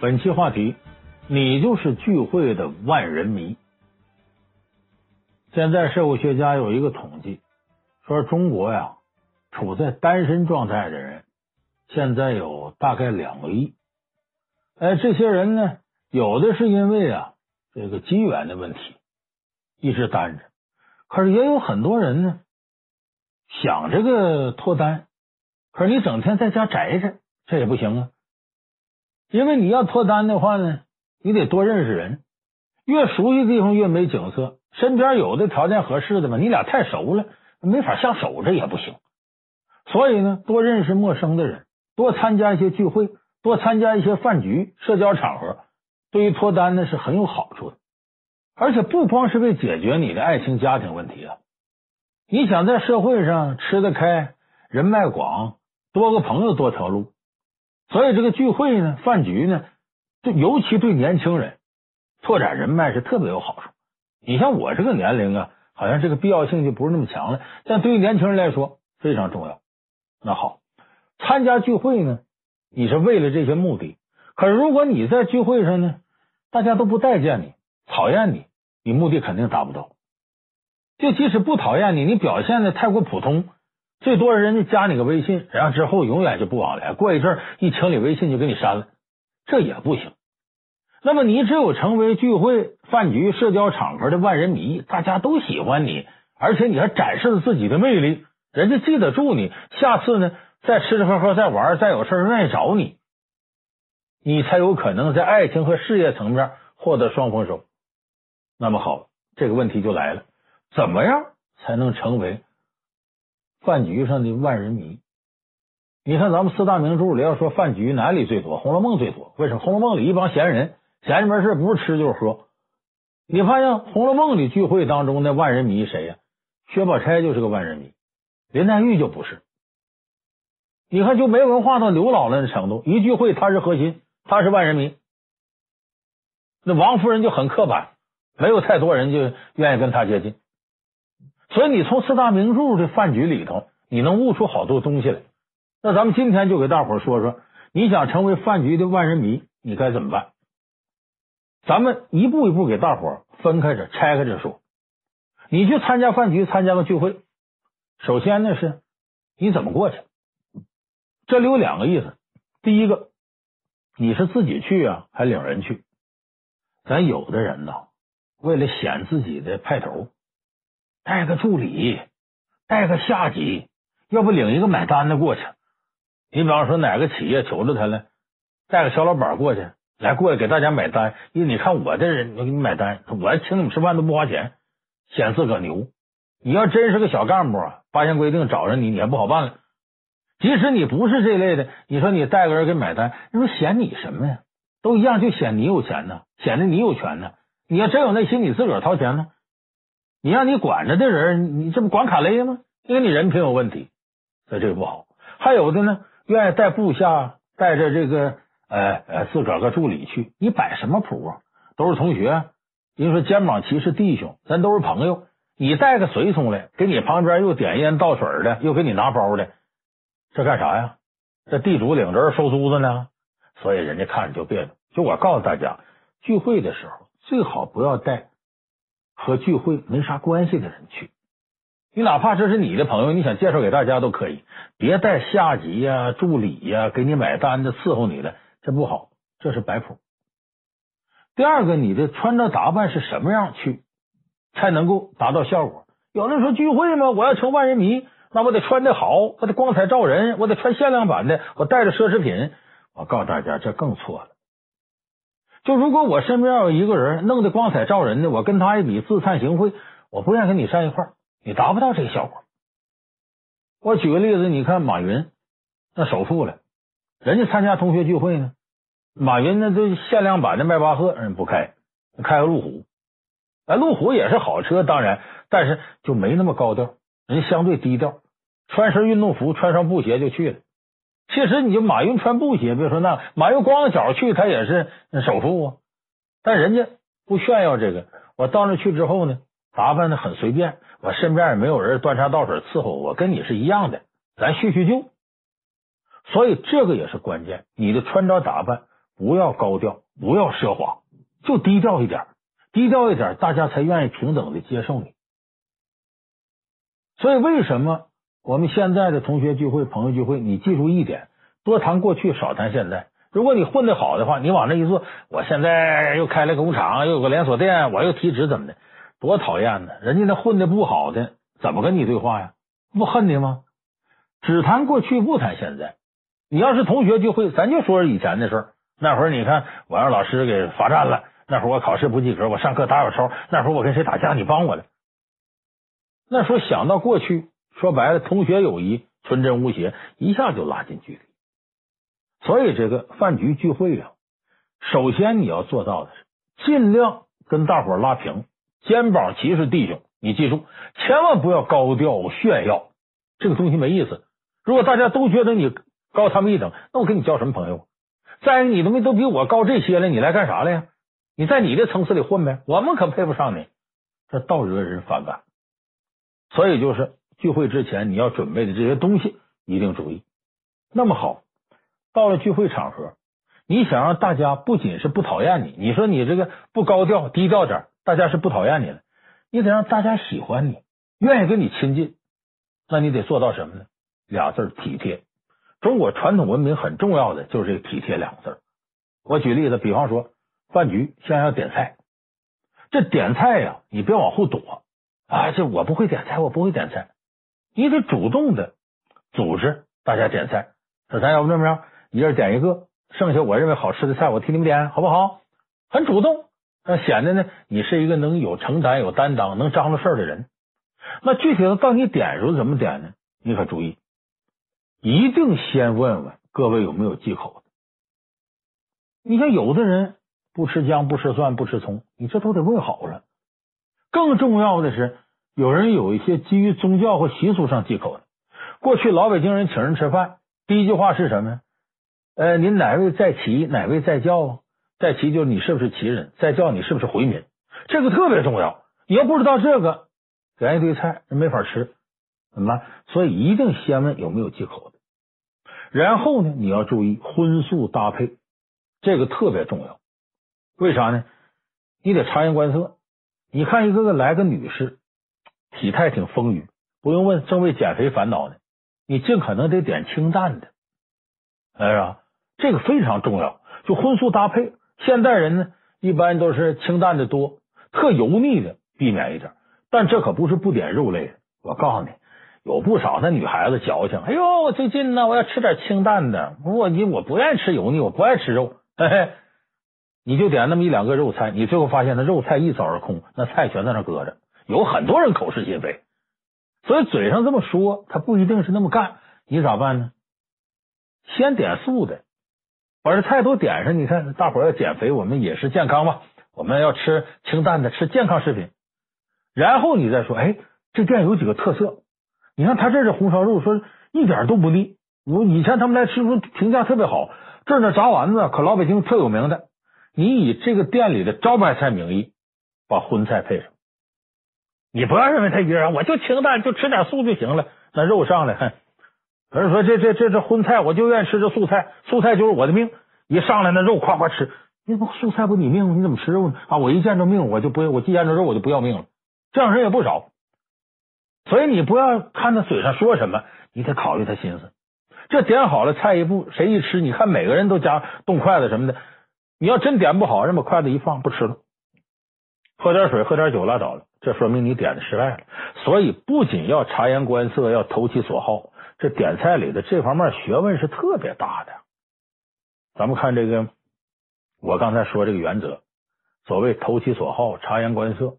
本期话题：你就是聚会的万人迷。现在社会学家有一个统计，说中国呀，处在单身状态的人现在有大概两个亿。哎，这些人呢，有的是因为啊这个机缘的问题一直单着，可是也有很多人呢想这个脱单，可是你整天在家宅着，这也不行啊。因为你要脱单的话呢，你得多认识人，越熟悉地方越没景色。身边有的条件合适的嘛，你俩太熟了，没法相守着也不行。所以呢，多认识陌生的人，多参加一些聚会，多参加一些饭局、社交场合，对于脱单呢是很有好处的。而且不光是为解决你的爱情家庭问题啊，你想在社会上吃得开、人脉广，多个朋友多条路。所以这个聚会呢，饭局呢，就尤其对年轻人拓展人脉是特别有好处。你像我这个年龄啊，好像这个必要性就不是那么强了，但对于年轻人来说非常重要。那好，参加聚会呢，你是为了这些目的。可是如果你在聚会上呢，大家都不待见你，讨厌你，你目的肯定达不到。就即使不讨厌你，你表现的太过普通。最多人家加你个微信，然后之后永远就不往来。过一阵一清理微信就给你删了，这也不行。那么你只有成为聚会、饭局、社交场合的万人迷，大家都喜欢你，而且你还展示了自己的魅力，人家记得住你，下次呢再吃吃喝喝、再玩、再有事愿意找你，你才有可能在爱情和事业层面获得双丰收。那么好，这个问题就来了，怎么样才能成为？饭局上的万人迷，你看咱们四大名著里要说饭局哪里最多？《红楼梦》最多。为什么？《红楼梦》里一帮闲人，闲着没事不是吃就是喝。你发现《红楼梦》里聚会当中的万人迷谁呀？薛宝钗就是个万人迷，林黛玉就不是。你看就没文化到刘姥姥的程度，一聚会他是核心，他是万人迷。那王夫人就很刻板，没有太多人就愿意跟她接近。所以你从四大名著的饭局里头，你能悟出好多东西来。那咱们今天就给大伙说说，你想成为饭局的万人迷，你该怎么办？咱们一步一步给大伙分开着、拆开着说。你去参加饭局、参加个聚会，首先呢是你怎么过去？这里有两个意思。第一个，你是自己去啊，还领人去？咱有的人呢，为了显自己的派头。带个助理，带个下级，要不领一个买单的过去。你比方说哪个企业求着他了，带个小老板过去，来过来给大家买单。因为你看我这人，我给你买单，我请你们吃饭都不花钱，显自个牛。你要真是个小干部啊，八项规定找着你，你也不好办了。即使你不是这类的，你说你带个人给买单，那不显你什么呀？都一样，就显你有钱呢，显得你有权呢。你要真有那心，你自个掏钱呢。你让你管着的人，你这不管卡雷吗？因为你人品有问题，所以这个不好。还有的呢，愿意带部下，带着这个呃呃自个儿个助理去，你摆什么谱啊？都是同学，你说肩膀齐是弟兄，咱都是朋友。你带个随从来，给你旁边又点烟倒水的，又给你拿包的，这干啥呀？这地主领着收租子呢，所以人家看着就别扭。就我告诉大家，聚会的时候最好不要带。和聚会没啥关系的人去，你哪怕这是你的朋友，你想介绍给大家都可以，别带下级呀、助理呀，给你买单的伺候你的，这不好，这是摆谱。第二个，你的穿着打扮是什么样去，才能够达到效果？有的说聚会嘛，我要成万人迷，那我得穿的好，我得光彩照人，我得穿限量版的，我带着奢侈品。我告诉大家，这更错了。就如果我身边有一个人弄得光彩照人的，我跟他一比自惭形秽，我不愿跟你站一块儿，你达不到这个效果。我举个例子，你看马云那首富了，人家参加同学聚会呢，马云那都限量版的迈巴赫人不开，开个路虎，哎，路虎也是好车，当然，但是就没那么高调，人家相对低调，穿身运动服，穿上布鞋就去了。其实你就马云穿布鞋，别说那马云光着脚去，他也是首富啊。但人家不炫耀这个，我到那去之后呢，打扮的很随便，我身边也没有人端茶倒水伺候我，跟你是一样的，咱叙叙旧。所以这个也是关键，你的穿着打扮不要高调，不要奢华，就低调一点，低调一点，大家才愿意平等的接受你。所以，为什么我们现在的同学聚会、朋友聚会，你记住一点，多谈过去，少谈现在。如果你混得好的话，你往那一坐，我现在又开了工厂，又有个连锁店，我又提职，怎么的？多讨厌呢！人家那混的不好的，怎么跟你对话呀？不恨你吗？只谈过去，不谈现在。你要是同学聚会，咱就说以前的事儿。那会儿你看，我让老师给罚站了；那会儿我考试不及格，我上课打小抄；那会儿我跟谁打架，你帮我了。那时候想到过去，说白了，同学友谊纯真无邪，一下就拉近距离。所以这个饭局聚会啊，首先你要做到的是尽量跟大伙拉平，肩膀齐是弟兄。你记住，千万不要高调炫耀，这个东西没意思。如果大家都觉得你高他们一等，那我跟你交什么朋友？再一个，你他妈都比我高这些了，你来干啥来呀？你在你的层次里混呗，我们可配不上你，这倒惹人反感。所以就是聚会之前你要准备的这些东西一定注意。那么好。到了聚会场合，你想让大家不仅是不讨厌你，你说你这个不高调低调点，大家是不讨厌你了，你得让大家喜欢你，愿意跟你亲近，那你得做到什么呢？俩字体贴。中国传统文明很重要的就是这个体贴两个字。我举例子，比方说饭局先要点菜，这点菜呀，你别往后躲啊！这我不会点菜，我不会点菜，你得主动的组织大家点菜。说咱要不这么着？一人点一个，剩下我认为好吃的菜，我替你们点，好不好？很主动，那显得呢，你是一个能有承担、有担当、能张罗事儿的人。那具体的到你点时候怎么点呢？你可注意，一定先问问各位有没有忌口的。你像有的人不吃姜、不吃蒜、不吃葱，你这都得问好了。更重要的是，有人有一些基于宗教或习俗上忌口的。过去老北京人请人吃饭，第一句话是什么呀？呃，您哪位在旗？哪位在教啊？在旗就是你是不是旗人，在教你是不是回民？这个特别重要。你要不知道这个，点一堆菜没法吃，怎么？所以一定先问有没有忌口的。然后呢，你要注意荤素搭配，这个特别重要。为啥呢？你得察言观色。你看一个个来个女士，体态挺丰腴，不用问，正为减肥烦恼呢。你尽可能得点清淡的，哎呀。这个非常重要，就荤素搭配。现代人呢，一般都是清淡的多，特油腻的避免一点。但这可不是不点肉类的。我告诉你，有不少那女孩子矫情。哎呦，最近呢，我要吃点清淡的。我你我不愿意吃油腻，我不爱吃肉。嘿嘿，你就点那么一两个肉菜，你最后发现那肉菜一扫而空，那菜全在那搁着。有很多人口是心非，所以嘴上这么说，他不一定是那么干。你咋办呢？先点素的。把这菜都点上，你看大伙要减肥，我们饮食健康嘛，我们要吃清淡的，吃健康食品。然后你再说，哎，这店有几个特色？你看他这是红烧肉，说一点都不腻。我以前他们来吃，说评价特别好。这儿的炸丸子可老北京特有名的。你以这个店里的招牌菜名义，把荤菜配上。你不要认为他一个人，我就清淡，就吃点素就行了。那肉上来，哼。有人说这这这这荤菜，我就愿意吃这素菜，素菜就是我的命。一上来那肉夸夸吃，你不素菜不你命吗？你怎么吃肉呢？啊，我一见着命我就不，我一见着肉我就不要命了。这样人也不少，所以你不要看他嘴上说什么，你得考虑他心思。这点好了菜一步，谁一吃，你看每个人都夹动筷子什么的。你要真点不好，人把筷子一放不吃了，喝点水喝点酒拉倒了，这说明你点的失败了。所以不仅要察言观色，要投其所好。这点菜里的这方面学问是特别大的。咱们看这个，我刚才说这个原则，所谓投其所好，察言观色，《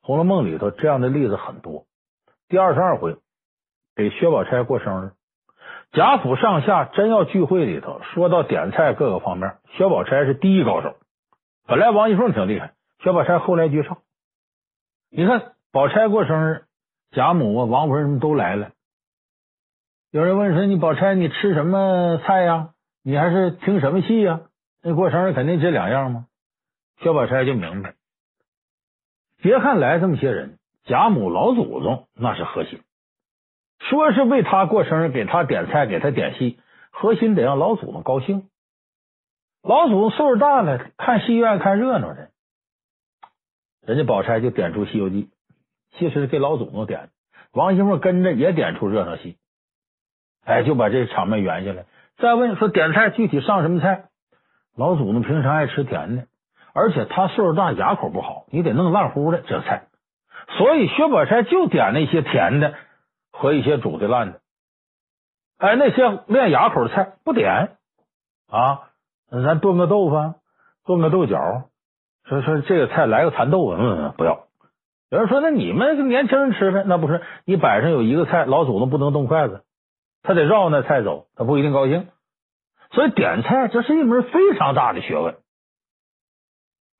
红楼梦》里头这样的例子很多。第二十二回给薛宝钗过生日，贾府上下真要聚会里头，说到点菜各个方面，薛宝钗是第一高手。本来王熙凤挺厉害，薛宝钗后来居上。你看宝钗过生日，贾母啊、王夫人什么都来了。有人问说：“你宝钗，你吃什么菜呀？你还是听什么戏呀？那过生日肯定这两样吗？”薛宝钗就明白，别看来这么些人，贾母老祖宗那是核心，说是为他过生日，给他点菜，给他点戏，核心得让老祖宗高兴。老祖宗岁数大了，看戏院看热闹的，人家宝钗就点出《西游记》，其实给老祖宗点。王熙凤跟着也点出热闹戏，哎，就把这场面圆下来。再问说点菜具体上什么菜？老祖宗平常爱吃甜的，而且他岁数大，牙口不好，你得弄烂乎的这菜。所以薛宝钗就点那些甜的和一些煮的烂的。哎，那些练牙口的菜不点啊？咱炖个豆腐，炖个豆角，说说这个菜来个蚕豆，嗯，不要。有人说，那你们年轻人吃呗？那不是你摆上有一个菜，老祖宗不能动筷子，他得绕那菜走，他不一定高兴。所以点菜这是一门非常大的学问。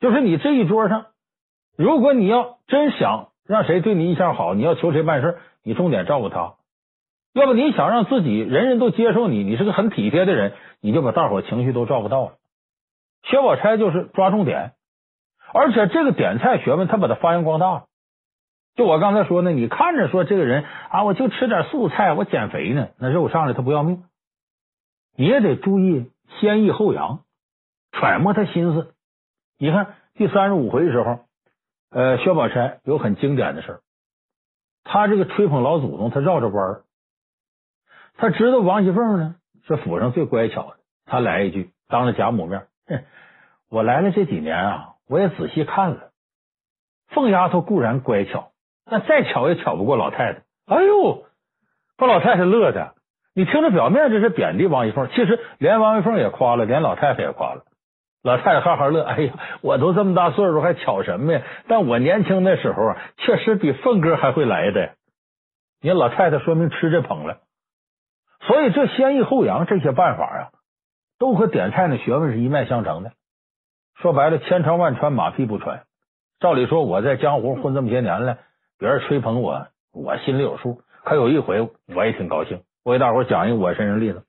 就是你这一桌上，如果你要真想让谁对你印象好，你要求谁办事，你重点照顾他。要不你想让自己人人都接受你，你是个很体贴的人，你就把大伙情绪都照顾到了。薛宝钗就是抓重点，而且这个点菜学问，他把它发扬光大了。就我刚才说呢，你看着说这个人啊，我就吃点素菜，我减肥呢，那肉上来他不要命，你也得注意先抑后扬，揣摩他心思。你看第三十五回的时候，呃，薛宝钗有很经典的事儿，他这个吹捧老祖宗，他绕着弯儿。他知道王熙凤呢是府上最乖巧的，他来一句，当着贾母面，我来了这几年啊，我也仔细看了，凤丫头固然乖巧，但再巧也巧不过老太太。哎呦，把老太太乐的。你听着，表面这是贬低王一凤，其实连王一凤也夸了，连老太太也夸了。老太太哈哈乐，哎呀，我都这么大岁数，还巧什么呀？但我年轻那时候啊，确实比凤哥还会来的。你看老太太说明吃这捧了。所以这先抑后扬这些办法啊，都和点菜的学问是一脉相承的。说白了，千穿万穿，马屁不穿。照理说，我在江湖混这么些年了，别人吹捧我，我心里有数。可有一回，我也挺高兴。我给大伙讲一个我身上例子。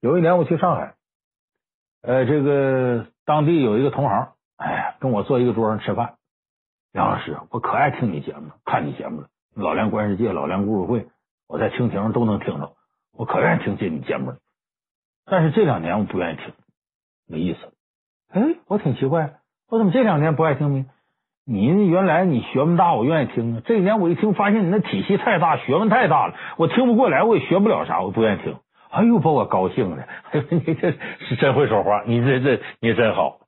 有一年我去上海，呃，这个当地有一个同行，哎呀，跟我坐一个桌上吃饭。杨老师，我可爱听你节目，看你节目了，《老梁观世界》《老梁故事会》，我在蜻蜓上都能听着。我可愿意听这你节目，但是这两年我不愿意听，没意思。哎，我挺奇怪，我怎么这两年不爱听呢？你原来你学问大，我愿意听。这一年我一听，发现你那体系太大，学问太大了，我听不过来，我也学不了啥，我不愿意听。哎呦，把我高兴的，哎你这是真会说话，你这这你真好。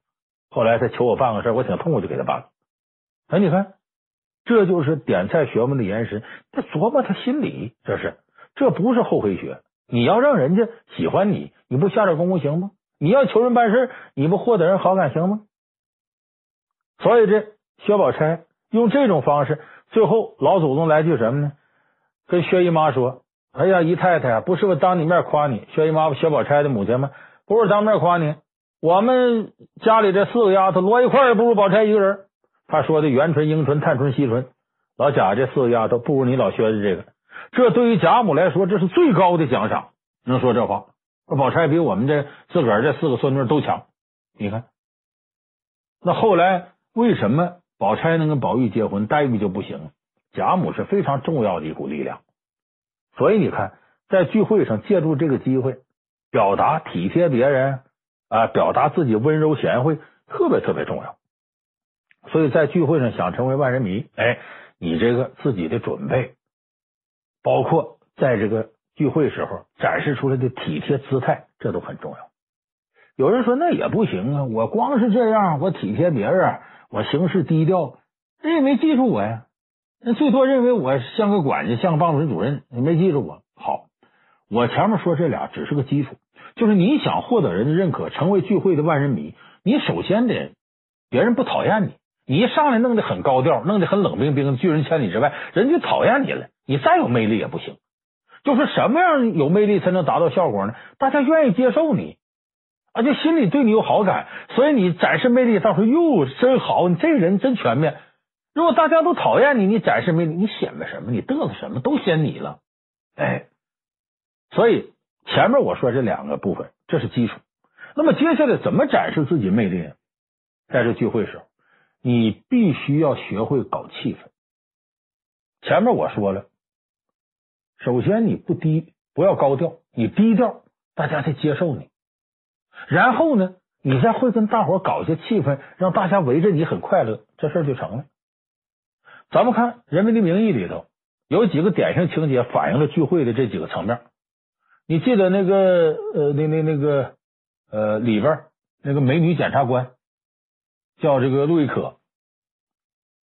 后来他求我办个事，我挺痛快就给他办了。哎，你看，这就是点菜学问的延伸，他琢磨他心里，这是。这不是后黑学，你要让人家喜欢你，你不下点功夫行吗？你要求人办事，你不获得人好感行吗？所以这薛宝钗用这种方式，最后老祖宗来句什么呢？跟薛姨妈说：“哎呀，姨太太，不是我当你面夸你，薛姨妈薛宝钗的母亲吗？不是当面夸你，我们家里这四个丫头摞一块也不如宝钗一个人。他说的元春、迎春、探春、惜春，老贾这四个丫头不如你老薛的这个。”这对于贾母来说，这是最高的奖赏。能说这话，宝钗比我们这自个儿这四个孙女都强。你看，那后来为什么宝钗能跟宝玉结婚，黛玉就不行？贾母是非常重要的一股力量。所以你看，在聚会上借助这个机会，表达体贴别人啊，表达自己温柔贤惠，特别特别重要。所以在聚会上想成为万人迷，哎，你这个自己的准备。包括在这个聚会时候展示出来的体贴姿态，这都很重要。有人说那也不行啊，我光是这样，我体贴别人，我行事低调，人也没记住我呀。那最多认为我像个管家，像个办公室主任，你没记住我。好，我前面说这俩只是个基础，就是你想获得人的认可，成为聚会的万人迷，你首先得别人不讨厌你。你一上来弄得很高调，弄得很冷冰冰，拒人千里之外，人就讨厌你了。你再有魅力也不行。就是什么样有魅力才能达到效果呢？大家愿意接受你啊，就心里对你有好感，所以你展示魅力，到时候哟真好，你这个人真全面。如果大家都讨厌你，你展示魅力，你显摆什么？你嘚瑟什么？都嫌你了。哎，所以前面我说这两个部分，这是基础。那么接下来怎么展示自己魅力呢？在这聚会时候。你必须要学会搞气氛。前面我说了，首先你不低，不要高调，你低调，大家才接受你。然后呢，你再会跟大伙搞一些气氛，让大家围着你很快乐，这事就成了。咱们看《人民的名义》里头有几个典型情节，反映了聚会的这几个层面。你记得那个呃，那那那个呃里边那个美女检察官叫这个陆亦可，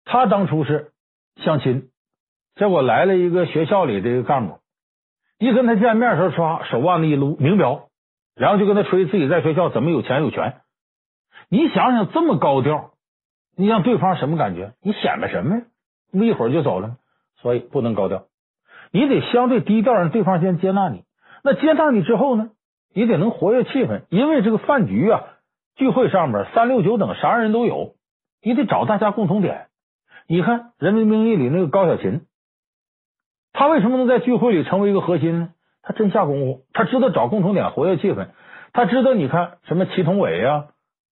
她当初是相亲，结果来了一个学校里的一个干部，一跟他见面的时候，刷手腕子一撸，名表，然后就跟他吹自己在学校怎么有钱有权。你想想这么高调，你让对方什么感觉？你显摆什么呀？那么一会儿就走了，所以不能高调，你得相对低调，让对方先接纳你。那接纳你之后呢，你得能活跃气氛，因为这个饭局啊、聚会上面三六九等啥人都有，你得找大家共同点。你看《人民名义》里那个高小琴，他为什么能在聚会里成为一个核心呢？他真下功夫，他知道找共同点，活跃气氛。他知道你看什么祁同伟呀，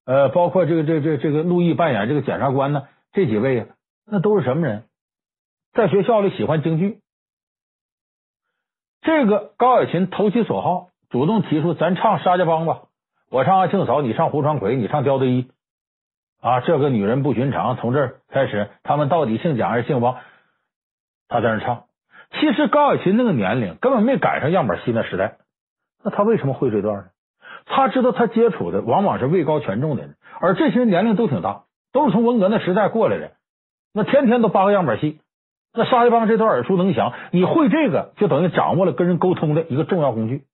呃，包括这个这个、这个、这个陆毅扮演这个检察官呢，这几位啊，那都是什么人？在学校里喜欢京剧。这个高小琴投其所好，主动提出咱唱沙家浜吧，我唱阿庆嫂，你唱胡传魁，你唱刁德一啊。这个女人不寻常，从这儿开始，他们到底姓蒋还是姓王？他在那唱。其实高小琴那个年龄根本没赶上样板戏那时代，那他为什么会这段呢？他知道他接触的往往是位高权重的人，而这些人年龄都挺大，都是从文革那时代过来的，那天天都扒个样板戏。那沙家浜这段耳熟能详，你会这个就等于掌握了跟人沟通的一个重要工具。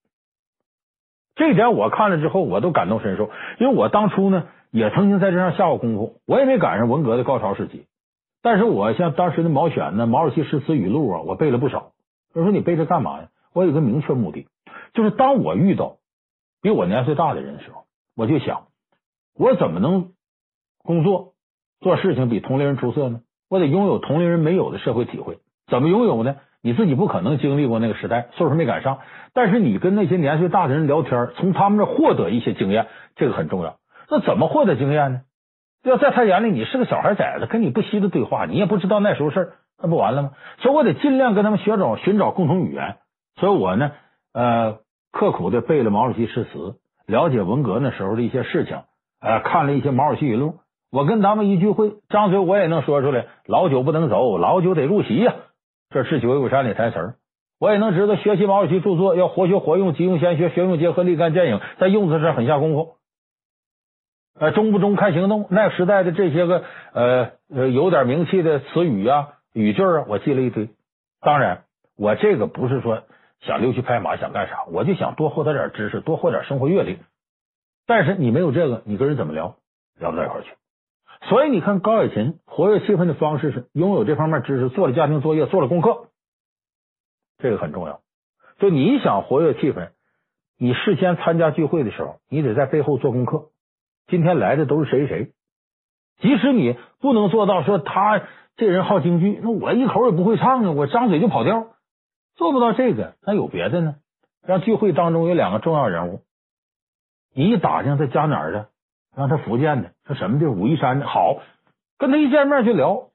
这一点我看了之后，我都感同身受，因为我当初呢也曾经在这上下过功夫，我也没赶上文革的高潮时期，但是我像当时的毛选呢，毛主席诗词语录啊，我背了不少。我说你背这干嘛呀？我有个明确目的，就是当我遇到比我年岁大的人的时候，我就想我怎么能工作做事情比同龄人出色呢？我得拥有同龄人没有的社会体会，怎么拥有呢？你自己不可能经历过那个时代，岁数没赶上。但是你跟那些年岁大的人聊天，从他们这获得一些经验，这个很重要。那怎么获得经验呢？要在他眼里你是个小孩崽子，跟你不稀的对话，你也不知道那时候事儿，那不完了吗？所以我得尽量跟他们学找寻找共同语言。所以我呢，呃，刻苦的背了毛主席诗词，了解文革那时候的一些事情，呃，看了一些毛主席语录。我跟他们一聚会，张嘴我也能说出来。老酒不能走，老酒得入席呀。这是《九尾狐山》里台词儿，我也能知道学习毛主席著作要活学活用，急用先学，学用结合，立竿见影，在用字上很下功夫。呃，中不中看行动。那时代的这些个呃呃有点名气的词语啊、语句啊，我记了一堆。当然，我这个不是说想溜须拍马，想干啥，我就想多获得点知识，多获点生活阅历。但是你没有这个，你跟人怎么聊？聊不到一块去。所以你看，高小琴活跃气氛的方式是拥有这方面知识，做了家庭作业，做了功课，这个很重要。就你想活跃气氛，你事先参加聚会的时候，你得在背后做功课。今天来的都是谁谁？即使你不能做到说他这人好京剧，那我一口也不会唱啊，我张嘴就跑调，做不到这个，那有别的呢？让聚会当中有两个重要人物，你一打听他家哪儿的？让他福建的，说什么地儿武夷山的，好，跟他一见面就聊。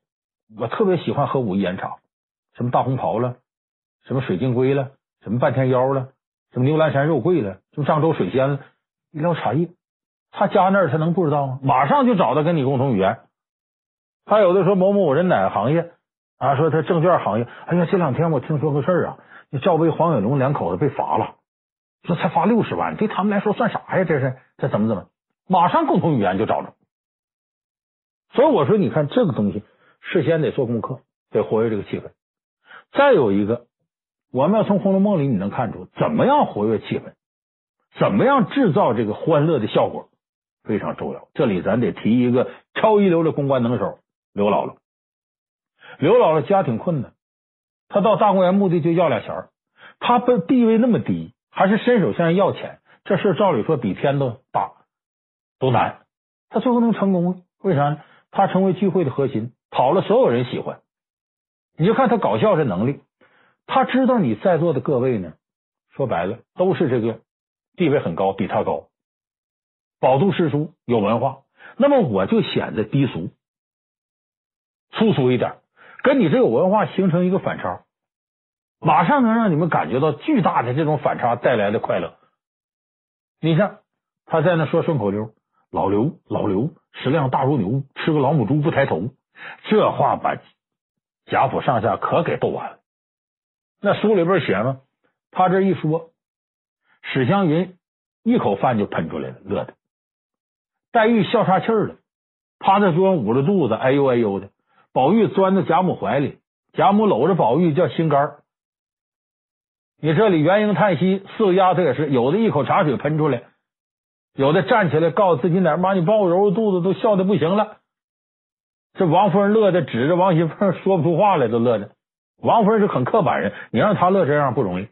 我特别喜欢喝武夷岩茶，什么大红袍了，什么水晶龟了，什么半天妖了，什么牛栏山肉桂了，什么漳州水仙了，一聊茶叶，他家那儿他能不知道吗？马上就找到跟你共同语言。还有的说某某人哪个行业啊？说他证券行业。哎呀，这两天我听说个事儿啊，那赵薇、黄伟龙两口子被罚了，说才罚六十万，对他们来说算啥呀？这是这怎么怎么？马上共同语言就找着，所以我说，你看这个东西，事先得做功课，得活跃这个气氛。再有一个，我们要从《红楼梦》里你能看出怎么样活跃气氛，怎么样制造这个欢乐的效果，非常重要。这里咱得提一个超一流的公关能手刘姥姥。刘姥姥家挺困难，她到大观园墓地就要俩钱儿，她的地位那么低，还是伸手向人要钱，这事照理说比天都大。都难，他最后能成功？为啥呢？他成为聚会的核心，讨了所有人喜欢。你就看他搞笑这能力，他知道你在座的各位呢，说白了都是这个地位很高，比他高，饱读诗书，有文化。那么我就显得低俗、粗俗一点，跟你这有文化形成一个反差，马上能让你们感觉到巨大的这种反差带来的快乐。你像他在那说顺口溜。老刘，老刘，食量大如牛，吃个老母猪不抬头。这话把贾府上下可给逗完了。那书里边写嘛，他这一说，史湘云一口饭就喷出来了，乐的。黛玉笑岔气儿了，趴在桌上捂着肚子，哎呦哎呦的。宝玉钻到贾母怀里，贾母搂着宝玉叫心肝儿。你这里元婴叹息，四个丫头也是，有的一口茶水喷出来，有的站起来告诉自己奶妈，你帮我揉揉肚子，都笑的不行了。这王夫人乐的指着王熙凤说不出话来，都乐的。王夫人是很刻板人，你让她乐这样不容易。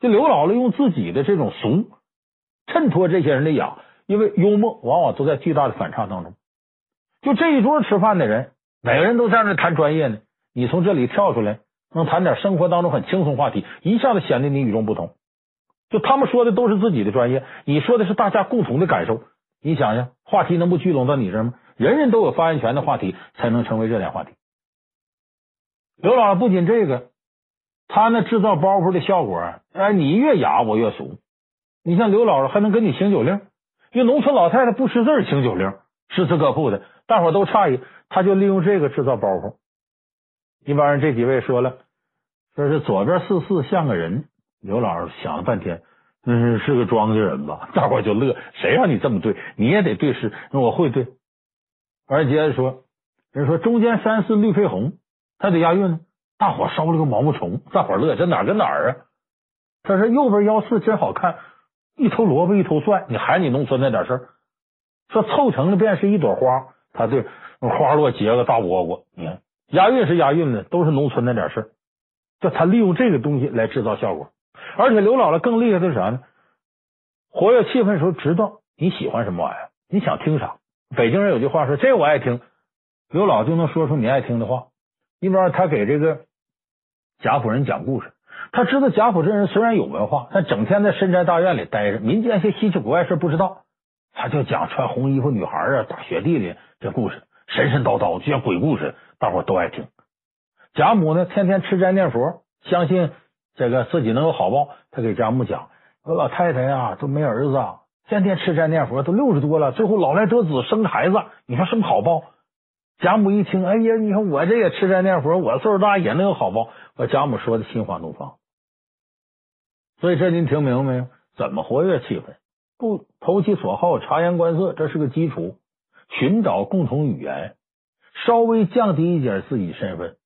这刘姥姥用自己的这种俗衬托这些人的雅，因为幽默往往都在巨大的反差当中。就这一桌吃饭的人。每个人都在那谈专业呢，你从这里跳出来，能谈点生活当中很轻松话题，一下子显得你与众不同。就他们说的都是自己的专业，你说的是大家共同的感受。你想想，话题能不聚拢到你这儿吗？人人都有发言权的话题，才能成为热点话题。刘姥姥不仅这个，他那制造包袱的效果，哎，你越雅我越俗。你像刘姥姥还能跟你行酒令，因为农村老太太不识字请酒令，诗词歌赋的，大伙都诧异。他就利用这个制造包袱。一般人这几位说了，说是左边四四像个人。刘老师想了半天，嗯，是个庄稼人吧？大伙就乐，谁让你这么对？你也得对诗，那我会对。完接着说，人说中间三四绿飞红，他得押韵呢。大伙烧了个毛毛虫，大伙乐，这哪跟哪儿啊？他说右边幺四真好看，一头萝卜一头蒜，你还你农村那点事儿，说凑成了便是一朵花，他对。花落结个大倭瓜，你看押韵是押韵的，都是农村那点事儿。就他利用这个东西来制造效果，而且刘姥姥更厉害的是啥呢？活跃气氛的时候，知道你喜欢什么玩意儿，你想听啥。北京人有句话说：“这我爱听。”刘姥姥就能说出你爱听的话。一般他给这个贾府人讲故事，他知道贾府这人虽然有文化，但整天在深宅大院里待着，民间些稀奇古怪事不知道。他就讲穿红衣服女孩啊，大雪地里这故事。神神叨叨，就像鬼故事，大伙都爱听。贾母呢，天天吃斋念佛，相信这个自己能有好报。他给贾母讲：“说老太太呀，都没儿子，天天吃斋念佛，都六十多了，最后老来得子，生孩子，你说什么好报？”贾母一听，哎呀，你看我这也吃斋念佛，我岁数大也能有好报。把贾母说的心花怒放。所以这您听明白没有？怎么活跃气氛？不投其所好，察言观色，这是个基础。寻找共同语言，稍微降低一点自己身份，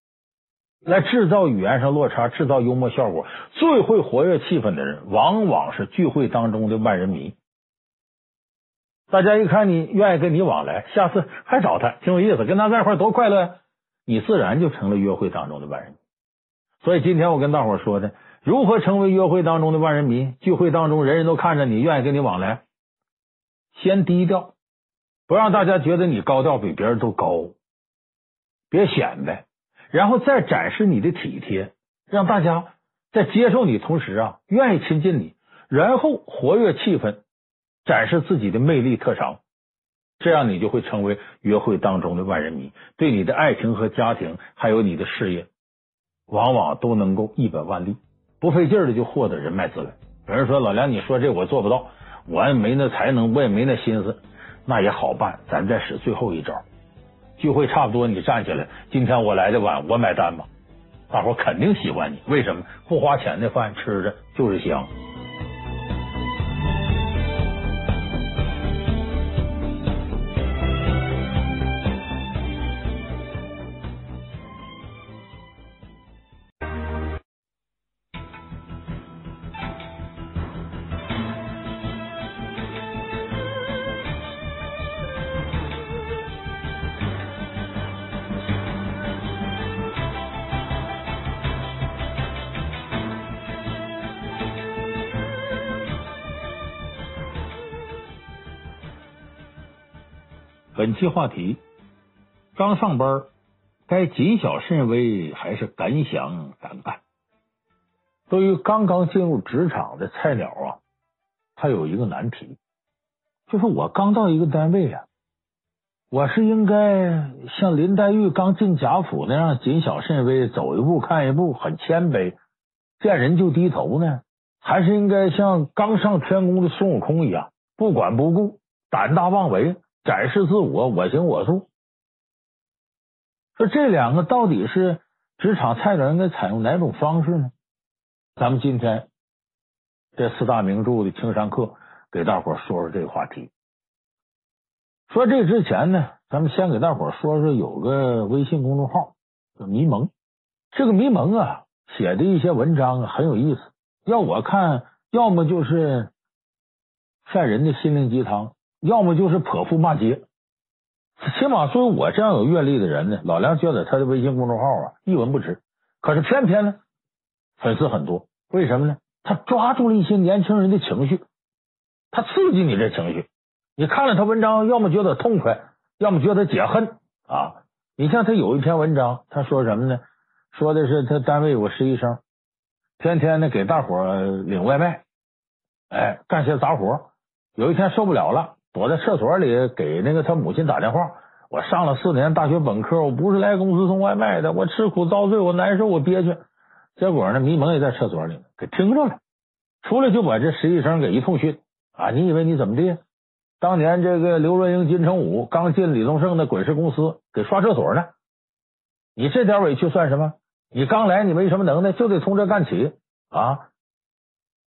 来制造语言上落差，制造幽默效果。最会活跃气氛的人，往往是聚会当中的万人迷。大家一看你愿意跟你往来，下次还找他，挺有意思，跟他在一块多快乐呀！你自然就成了约会当中的万人迷。所以今天我跟大伙说的，如何成为约会当中的万人迷？聚会当中人人都看着你，愿意跟你往来，先低调。不让大家觉得你高调比别人都高，别显摆，然后再展示你的体贴，让大家在接受你同时啊，愿意亲近你，然后活跃气氛，展示自己的魅力特长，这样你就会成为约会当中的万人迷，对你的爱情和家庭，还有你的事业，往往都能够一本万利，不费劲儿的就获得人脉资源。有人说老梁，你说这我做不到，我也没那才能，我也没那心思。那也好办，咱再使最后一招。聚会差不多，你站起来。今天我来的晚，我买单吧。大伙肯定喜欢你，为什么？不花钱的饭吃着就是香。本期话题：刚上班，该谨小慎微还是敢想敢干？对于刚刚进入职场的菜鸟啊，他有一个难题，就是我刚到一个单位啊，我是应该像林黛玉刚进贾府那样谨小慎微，走一步看一步，很谦卑，见人就低头呢，还是应该像刚上天宫的孙悟空一样，不管不顾？胆大妄为，展示自我，我行我素。说这两个到底是职场菜鸟应该采用哪种方式呢？咱们今天这四大名著的情商课，给大伙说说这个话题。说这之前呢，咱们先给大伙说说有个微信公众号叫迷蒙，这个迷蒙啊写的一些文章啊很有意思。要我看，要么就是骗人的心灵鸡汤，要么就是泼妇骂街。起码作为我这样有阅历的人呢，老梁觉得他的微信公众号啊一文不值。可是偏偏呢，粉丝很多，为什么呢？他抓住了一些年轻人的情绪，他刺激你这情绪。你看了他文章，要么觉得痛快，要么觉得解恨啊。你像他有一篇文章，他说什么呢？说的是他单位有个实习生，天天呢给大伙领外卖，哎，干些杂活。有一天受不了了，躲在厕所里给那个他母亲打电话。我上了四年大学本科，我不是来公司送外卖的，我吃苦遭罪，我难受，我憋屈。结果呢，迷蒙也在厕所里给听着了，出来就把这实习生给一通训啊！你以为你怎么地？当年这个刘若英、金城武刚进李宗盛的滚石公司，给刷厕所呢。你这点委屈算什么？你刚来，你没什么能耐，就得从这干起啊！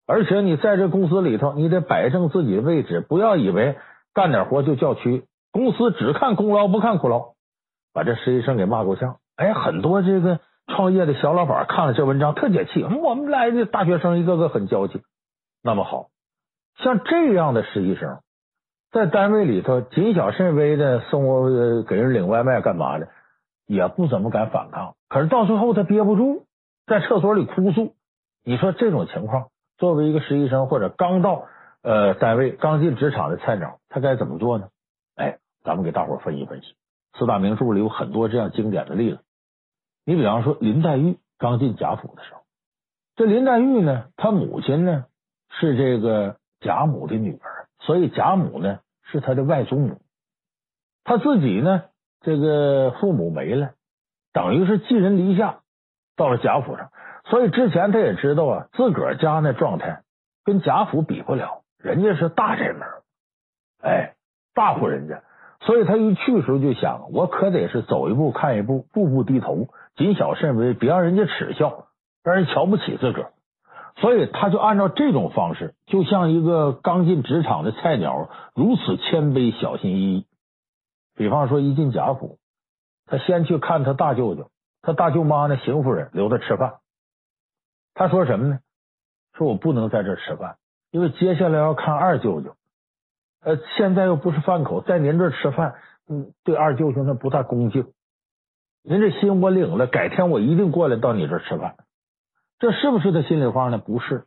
而且你在这公司里头，你得摆正自己的位置，不要以为干点活就叫屈。公司只看功劳不看苦劳，把这实习生给骂够呛。哎，很多这个创业的小老板看了这文章特解气。我们来的大学生一个个很娇气。那么好，像这样的实习生。在单位里头谨小慎微的送我给人领外卖干嘛的，也不怎么敢反抗。可是到最后他憋不住，在厕所里哭诉。你说这种情况，作为一个实习生或者刚到呃单位刚进职场的菜鸟，他该怎么做呢？哎，咱们给大伙分析分析。四大名著里有很多这样经典的例子。你比方说林黛玉刚进贾府的时候，这林黛玉呢，她母亲呢是这个贾母的女儿，所以贾母呢。是她的外祖母，她自己呢，这个父母没了，等于是寄人篱下，到了贾府上。所以之前他也知道啊，自个儿家那状态跟贾府比不了，人家是大宅门，哎，大户人家。所以他一去的时候就想，我可得是走一步看一步，步步低头，谨小慎微，别让人家耻笑，让人瞧不起自个儿。所以他就按照这种方式，就像一个刚进职场的菜鸟，如此谦卑、小心翼翼。比方说，一进贾府，他先去看他大舅舅，他大舅妈呢，邢夫人留他吃饭。他说什么呢？说我不能在这吃饭，因为接下来要看二舅舅。呃，现在又不是饭口，在您这吃饭，嗯，对二舅舅那不大恭敬。您这心我领了，改天我一定过来到你这吃饭。这是不是他心里话呢？不是，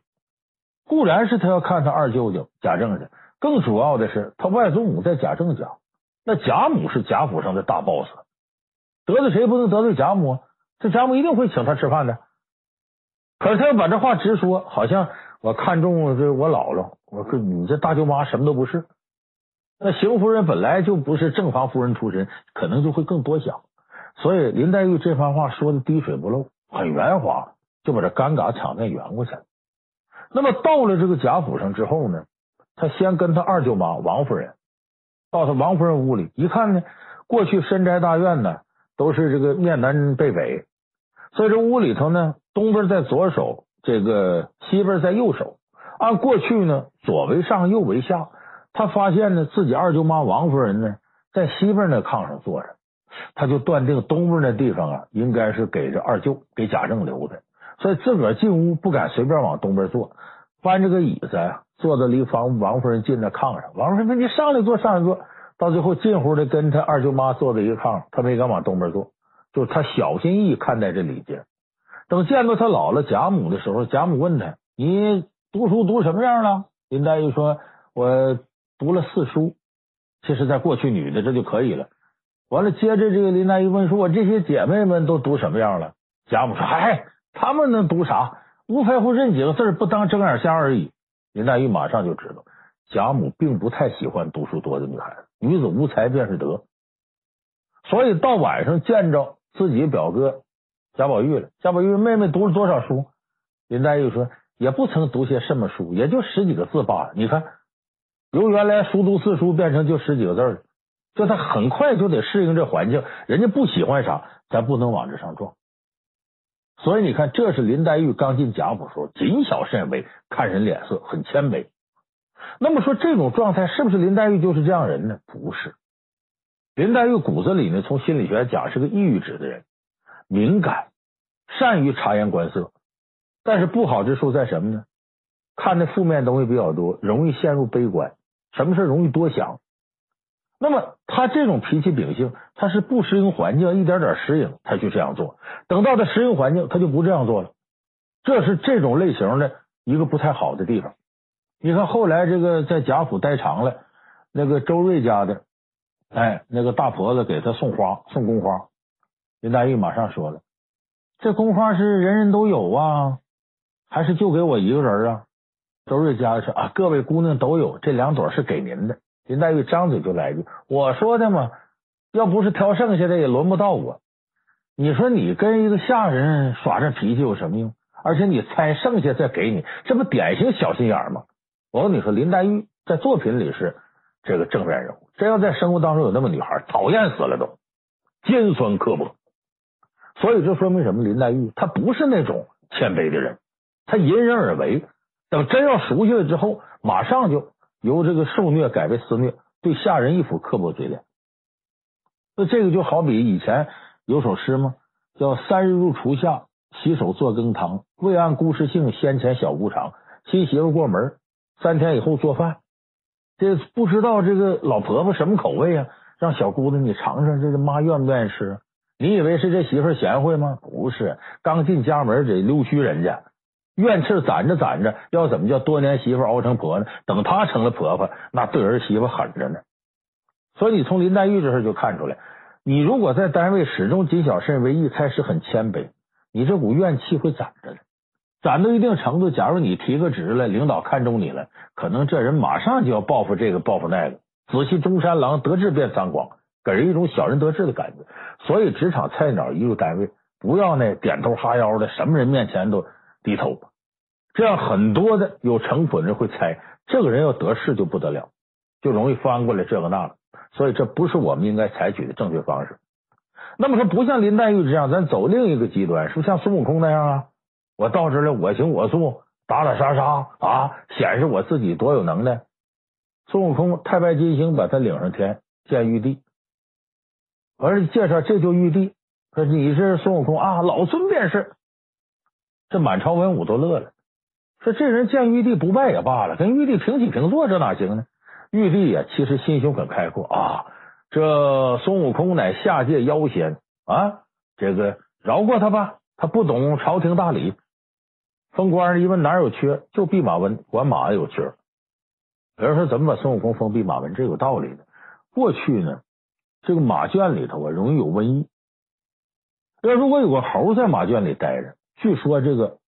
固然是他要看他二舅舅贾政去，更主要的是他外祖母在贾政家，那贾母是贾府上的大 boss，得罪谁不能得罪贾母？这贾母一定会请他吃饭的。可是他要把这话直说，好像我看中了这我姥姥，我说你这大舅妈什么都不是。那邢夫人本来就不是正房夫人出身，可能就会更多想。所以林黛玉这番话说的滴水不漏，很圆滑。就把这尴尬场面圆过去了。那么到了这个贾府上之后呢，他先跟他二舅妈王夫人到他王夫人屋里一看呢，过去深宅大院呢都是这个面南背北，所以这屋里头呢，东边在左手，这个西边在右手。按过去呢，左为上，右为下。他发现呢，自己二舅妈王夫人呢在西边那炕上坐着，他就断定东边那地方啊，应该是给这二舅给贾政留的。所以自个儿进屋不敢随便往东边坐，搬着个椅子呀，坐在离房王夫人近的炕上。王夫人说：“你上来坐，上来坐。”到最后近乎的跟他二舅妈坐在一个炕上，他没敢往东边坐，就是他小心翼翼看待这礼节。等见到他姥姥贾母的时候，贾母问他：“你读书读什么样了？”林黛玉说：“我读了四书。”其实，在过去女的这就可以了。完了，接着这个林黛玉问说：“我这些姐妹们都读什么样了？”贾母说：“嗨。”他们能读啥？无非乎认几个字，不当睁眼瞎而已。林黛玉马上就知道，贾母并不太喜欢读书多的女孩子，女子无才便是德。所以到晚上见着自己表哥贾宝玉了。贾宝玉妹妹读了多少书？林黛玉说也不曾读些什么书，也就十几个字罢了。你看由原来熟读四书变成就十几个字了，就他很快就得适应这环境。人家不喜欢啥，咱不能往这上撞。所以你看，这是林黛玉刚进贾府时候谨小慎微，看人脸色，很谦卑。那么说，这种状态是不是林黛玉就是这样人呢？不是。林黛玉骨子里呢，从心理学讲是个抑郁质的人，敏感，善于察言观色，但是不好之处在什么呢？看的负面东西比较多，容易陷入悲观，什么事容易多想。那么他这种脾气秉性，他是不适应环境，一点点适应，他就这样做。等到他适应环境，他就不这样做了。这是这种类型的一个不太好的地方。你看后来这个在贾府待长了，那个周瑞家的。哎，那个大婆子给他送花，送宫花，林黛玉马上说了：“这宫花是人人都有啊，还是就给我一个人啊？”周瑞家说：“啊，各位姑娘都有，这两朵是给您的。”林黛玉张嘴就来一句：“我说的嘛，要不是挑剩下的，也轮不到我。你说你跟一个下人耍这脾气有什么用？而且你猜剩下再给你，这不典型小心眼吗？我跟你说，林黛玉在作品里是这个正面人物。”真要在生活当中有那么女孩，讨厌死了都，尖酸刻薄。所以这说明什么？林黛玉她不是那种谦卑的人，她隐忍而为。等真要熟悉了之后，马上就由这个受虐改为施虐，对下人一副刻薄嘴脸。那这个就好比以前有首诗吗？叫“三日入厨下，洗手做羹汤。未按姑师性，先前小姑尝。新媳妇过门，三天以后做饭。”这不知道这个老婆婆什么口味啊？让小姑子你尝尝，这个妈愿不愿意吃？你以为是这媳妇贤惠吗？不是，刚进家门得溜须人家，怨气攒着攒着，要怎么叫多年媳妇熬成婆呢？等她成了婆婆，那对儿媳妇狠着呢。所以你从林黛玉这事就看出来，你如果在单位始终谨小慎微，一开始很谦卑，你这股怨气会攒着的。攒到一定程度，假如你提个职了，领导看中你了，可能这人马上就要报复这个报复那个。仔细中山狼得志便张广，给人一种小人得志的感觉。所以职场菜鸟一入单位，不要那点头哈腰的，什么人面前都低头。这样很多的有城府的人会猜，这个人要得势就不得了，就容易翻过来这个那个。所以这不是我们应该采取的正确方式。那么说，不像林黛玉这样，咱走另一个极端，是不是像孙悟空那样啊？我到这来，我行我素，打打杀杀啊，显示我自己多有能耐。孙悟空太白金星把他领上天见玉帝，完了介绍这就玉帝，说你是孙悟空啊，老孙便是。这满朝文武都乐了，说这人见玉帝不拜也罢了，跟玉帝平起平坐，这哪行呢？玉帝呀，其实心胸很开阔啊，这孙悟空乃下界妖仙啊，这个饶过他吧，他不懂朝廷大礼。封官一问哪有缺，就弼马温管马有缺。有人说怎么把孙悟空封弼马温？这有道理的。过去呢，这个马圈里头啊容易有瘟疫。要如果有个猴在马圈里待着，据说这个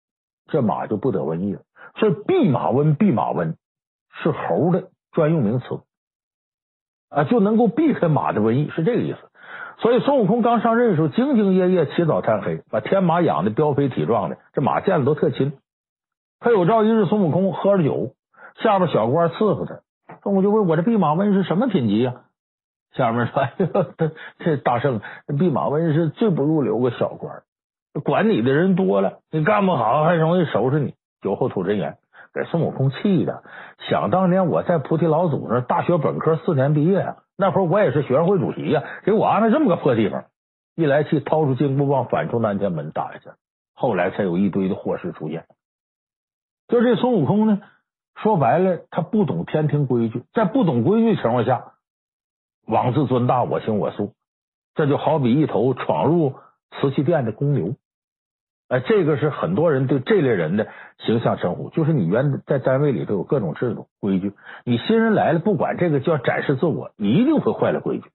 这马就不得瘟疫了。所以弼马温，弼马温是猴的专用名词啊，就能够避开马的瘟疫，是这个意思。所以孙悟空刚上任的时候，兢兢业业，起早贪黑，把天马养的膘肥体壮的，这马见了都特亲。他有朝一日，孙悟空喝了酒，下边小官伺候他，孙悟空就问我这弼马温是什么品级呀？下面说：“哎呦，这这大圣，弼马温是最不入流个小官，管你的人多了，你干不好还容易收拾你。”酒后吐真言，给孙悟空气的。想当年我在菩提老祖那大学本科四年毕业啊。那会儿我也是学生会主席呀，给我安排这么个破地方，一来气掏出金箍棒，反出南天门打一下，后来才有一堆的祸事出现。就这孙悟空呢，说白了，他不懂天庭规矩，在不懂规矩情况下，妄自尊大，我行我素，这就好比一头闯入瓷器店的公牛。哎，这个是很多人对这类人的形象称呼，就是你原在单位里头有各种制度规矩，你新人来了，不管这个叫展示自我，你一定会坏了规矩。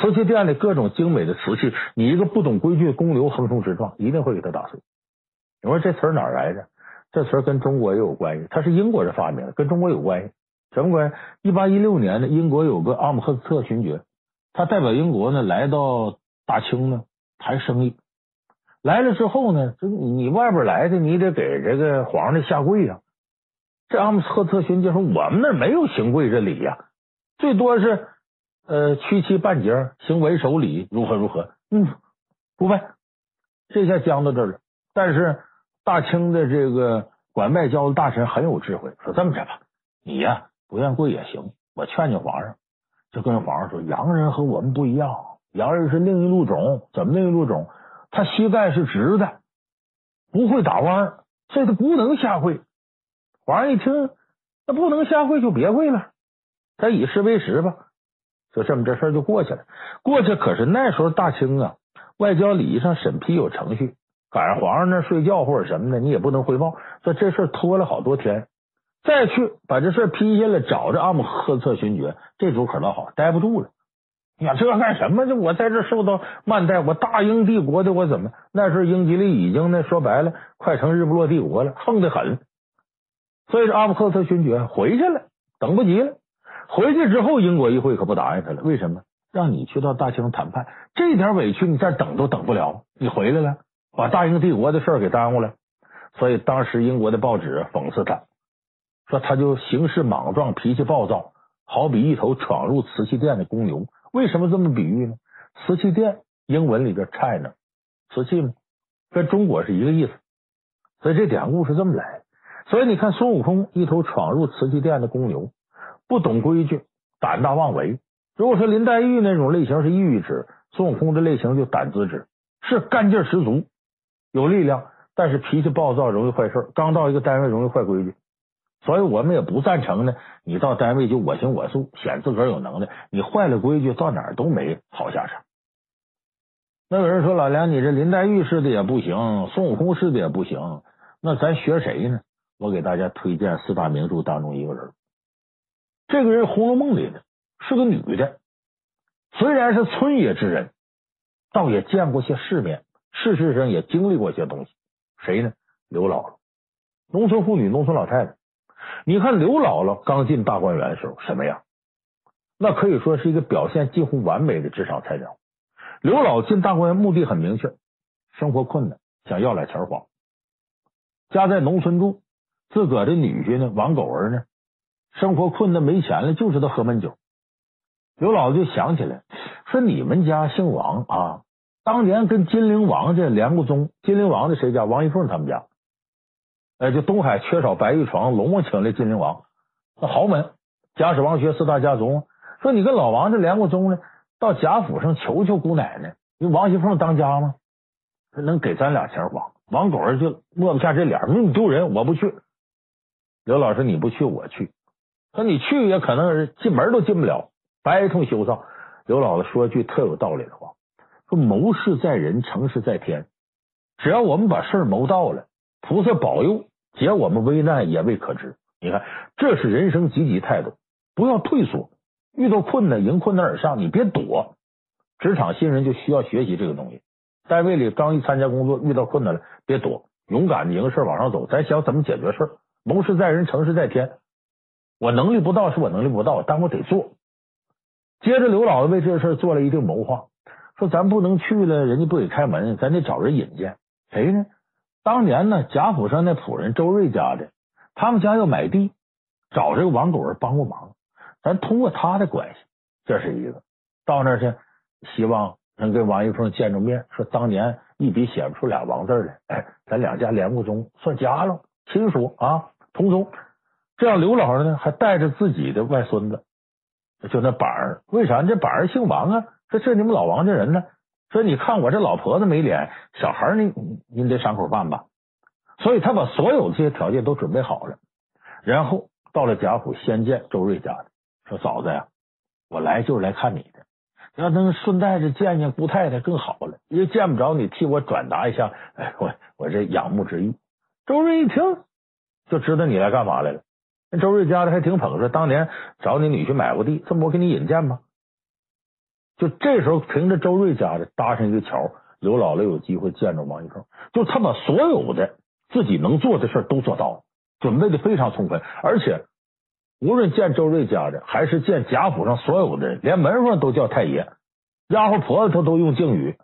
瓷器店里各种精美的瓷器，你一个不懂规矩的公牛横冲直撞，一定会给他打碎。你说这词儿哪来的？这词儿跟中国也有关系，它是英国人发明的，跟中国有关系。什么关系？一八一六年呢，英国有个阿姆赫斯特勋爵，他代表英国呢来到大清呢谈生意。来了之后呢，这你外边来的，你得给这个皇上下跪呀。这阿姆赫特勋爵说：“我们那没有行跪这礼呀，最多是呃屈膝半截，行为守礼，如何如何。”嗯，不拜。这下僵到这儿了。但是大清的这个管外交的大臣很有智慧，说这么着吧，你呀不愿跪也行，我劝劝皇上，就跟皇上说：“洋人和我们不一样，洋人是另一路种，怎么另一路种？他膝盖是直的，不会打弯，所以他不能下跪。”皇上一听，那不能下跪就别跪了，咱以事为实吧。就这么这事儿就过去了。过去可是那时候大清啊，外交礼仪上审批有程序，赶上皇上那睡觉或者什么的，你也不能汇报。所以这事拖了好多天，再去把这事儿批下来，找着阿姆赫特勋爵，这主可倒好，待不住了。你看这干什么？就我在这受到慢待，我大英帝国的我怎么？那时候英吉利已经那说白了，快成日不落帝国了，横得很。所以这阿姆赫特勋爵回去了，等不及了。回去之后，英国议会可不答应他了。为什么？让你去到大清谈判，这点委屈你再等都等不了。你回来了，把大英帝国的事给耽误了。所以当时英国的报纸讽刺他，说他就行事莽撞，脾气暴躁，好比一头闯入瓷器店的公牛。为什么这么比喻呢？瓷器店英文里边 China，瓷器嘛，跟中国是一个意思。所以这典故是这么来的。所以你看，孙悟空一头闯入瓷器店的公牛，不懂规矩，胆大妄为。如果说林黛玉那种类型是抑郁质，孙悟空的类型就胆子质，是干劲十足，有力量，但是脾气暴躁，容易坏事。刚到一个单位，容易坏规矩。所以我们也不赞成呢。你到单位就我行我素，显自个儿有能耐，你坏了规矩，到哪儿都没好下场。那有人说老梁，你这林黛玉式的也不行，孙悟空式的也不行，那咱学谁呢？我给大家推荐四大名著当中一个人，这个人《红楼梦》里的是个女的，虽然是村野之人，倒也见过些世面，事实上也经历过些东西。谁呢？刘姥姥，农村妇女，农村老太太。你看刘姥姥刚进大观园的时候什么样？那可以说是一个表现近乎完美的职场菜鸟。刘姥进大观园目的很明确，生活困难，想要俩钱花，家在农村住。自个的女婿呢，王狗儿呢，生活困难没钱了，就知道喝闷酒。刘姥就想起来，说你们家姓王啊，当年跟金陵王家连过宗。金陵王的谁家？王一凤他们家。哎，就东海缺少白玉床，龙王请来金陵王，那豪门，贾史王薛四大家族。说你跟老王家连过宗呢，到贾府上求求姑奶奶，用王熙凤当家吗？说能给咱俩钱花。王狗儿就抹不下这脸，说你丢人，我不去。刘老师，你不去，我去。说你去也可能是进门都进不了，白一通羞臊。刘姥姥说句特有道理的话：说谋事在人，成事在天。只要我们把事儿谋到了，菩萨保佑，解我们危难也未可知。你看，这是人生积极态度，不要退缩。遇到困难，迎困难而上，你别躲。职场新人就需要学习这个东西。单位里刚一参加工作，遇到困难了，别躲，勇敢的迎事往上走。咱想怎么解决事儿。谋事在人，成事在天。我能力不到是我能力不到，但我得做。接着，刘姥姥为这事做了一定谋划，说咱不能去了，人家不给开门，咱得找人引荐。谁呢？当年呢，贾府上那仆人周瑞家的，他们家要买地，找这个王狗儿帮过忙，咱通过他的关系，这是一个。到那儿去，希望能跟王玉凤见着面，说当年一笔写不出俩王字来，哎，咱两家连过宗，算家了，亲属啊。同宗，这样刘姥姥呢还带着自己的外孙子，就那板儿。为啥？这板儿姓王啊？这这你们老王家人呢？说你看我这老婆子没脸，小孩你你得赏口饭吧。所以他把所有这些条件都准备好了，然后到了贾府，先见周瑞家的，说嫂子呀，我来就是来看你的，要能顺带着见见姑太太更好了，因为见不着你，替我转达一下，哎，我我这仰慕之意。周瑞一听。就知道你来干嘛来了。那周瑞家的还挺捧，说当年找你女婿买过地，这么我给你引荐吧？就这时候凭着周瑞家的搭上一个桥，刘姥姥有机会见着王熙凤。就他把所有的自己能做的事都做到了，准备的非常充分，而且无论见周瑞家的，还是见贾府上所有的人，连门缝都叫太爷，丫鬟婆子他都用敬语，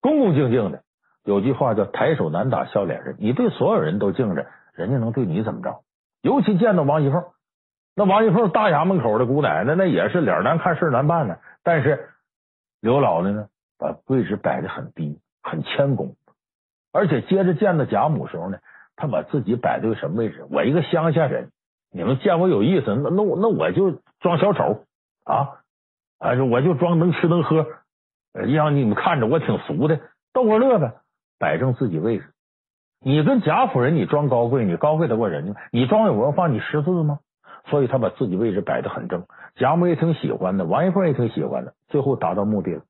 恭恭敬敬的。有句话叫抬手难打笑脸人，你对所有人都敬着。人家能对你怎么着？尤其见到王熙凤，那王熙凤大衙门口的姑奶奶，那也是脸难看事难办呢。但是刘老的呢，把位置摆得很低，很谦恭，而且接着见到贾母时候呢，他把自己摆对什么位置？我一个乡下人，你们见我有意思，那那我那我就装小丑啊，啊，我就装能吃能喝，让你们看着我挺俗的，逗我乐呗，摆正自己位置。你跟贾夫人，你装高贵，你高贵得过人家吗？你装有文化，你识字吗？所以他把自己位置摆得很正，贾母也挺喜欢的，王熙凤也挺喜欢的，最后达到目的了，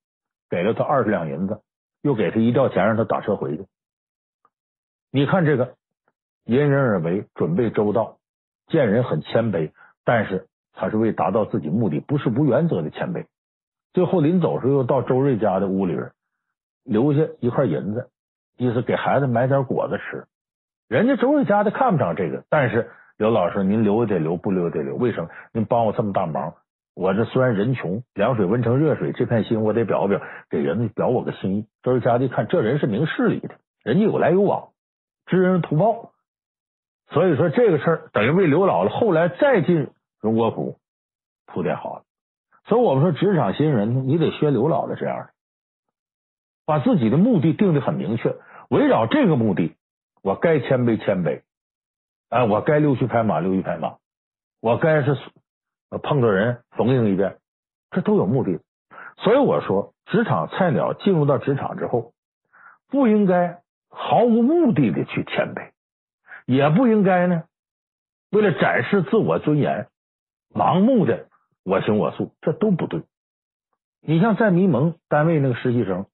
给了他二十两银子，又给他一吊钱，让他打车回去。你看这个因人而为，准备周到，见人很谦卑，但是他是为达到自己目的，不是无原则的谦卑。最后临走时候，又到周瑞家的屋里边，留下一块银子。意思给孩子买点果子吃，人家周瑞家的看不上这个，但是刘老师您留也得留，不留也得留。为什么？您帮我这么大忙，我这虽然人穷，凉水温成热水，这片心我得表表，给人家表我个心意。周瑞家的一看，这人是明事理的，人家有来有往，知恩图报，所以说这个事儿等于为刘姥姥后来再进荣国府铺垫好了。所以我们说职场新人，你得学刘姥姥这样的，把自己的目的定的很明确。围绕这个目的，我该谦卑谦卑，哎，我该溜须拍马溜须拍马，我该是碰到人逢迎一遍，这都有目的。所以我说，职场菜鸟进入到职场之后，不应该毫无目的的去谦卑，也不应该呢为了展示自我尊严，盲目的我行我素，这都不对。你像在迷蒙单位那个实习生。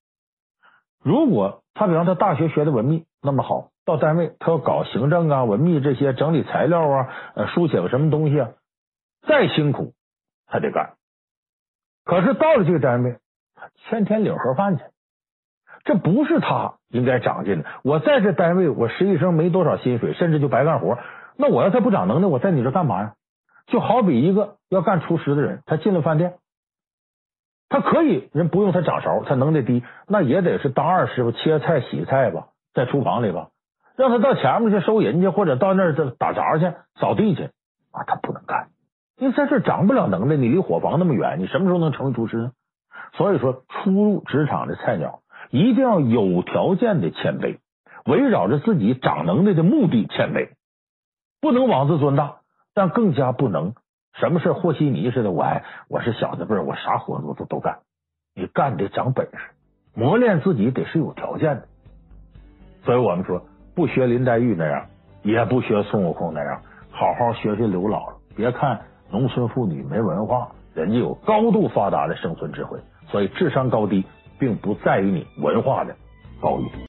如果他比方他大学学的文秘那么好，到单位他要搞行政啊、文秘这些整理材料啊、呃书写个什么东西啊，再辛苦他得干。可是到了这个单位，天天领盒饭去，这不是他应该长进的。我在这单位，我实习生没多少薪水，甚至就白干活。那我要再不长能耐，我在你这干嘛呀？就好比一个要干厨师的人，他进了饭店。他可以，人不用他掌勺，他能耐低，那也得是当二师傅切菜洗菜吧，在厨房里吧，让他到前面去收银去，或者到那儿打杂去扫地去啊，他不能干，因为在这长不了能耐，你离伙房那么远，你什么时候能成为厨师呢？所以说，初入职场的菜鸟一定要有条件的谦卑，围绕着自己长能耐的目的谦卑，不能妄自尊大，但更加不能。什么事和稀泥似的，我还我是小子辈，我啥活都都都干。你干得长本事，磨练自己得是有条件的。所以我们说，不学林黛玉那样，也不学孙悟空那样，好好学学刘姥姥。别看农村妇女没文化，人家有高度发达的生存智慧。所以智商高低，并不在于你文化的高低。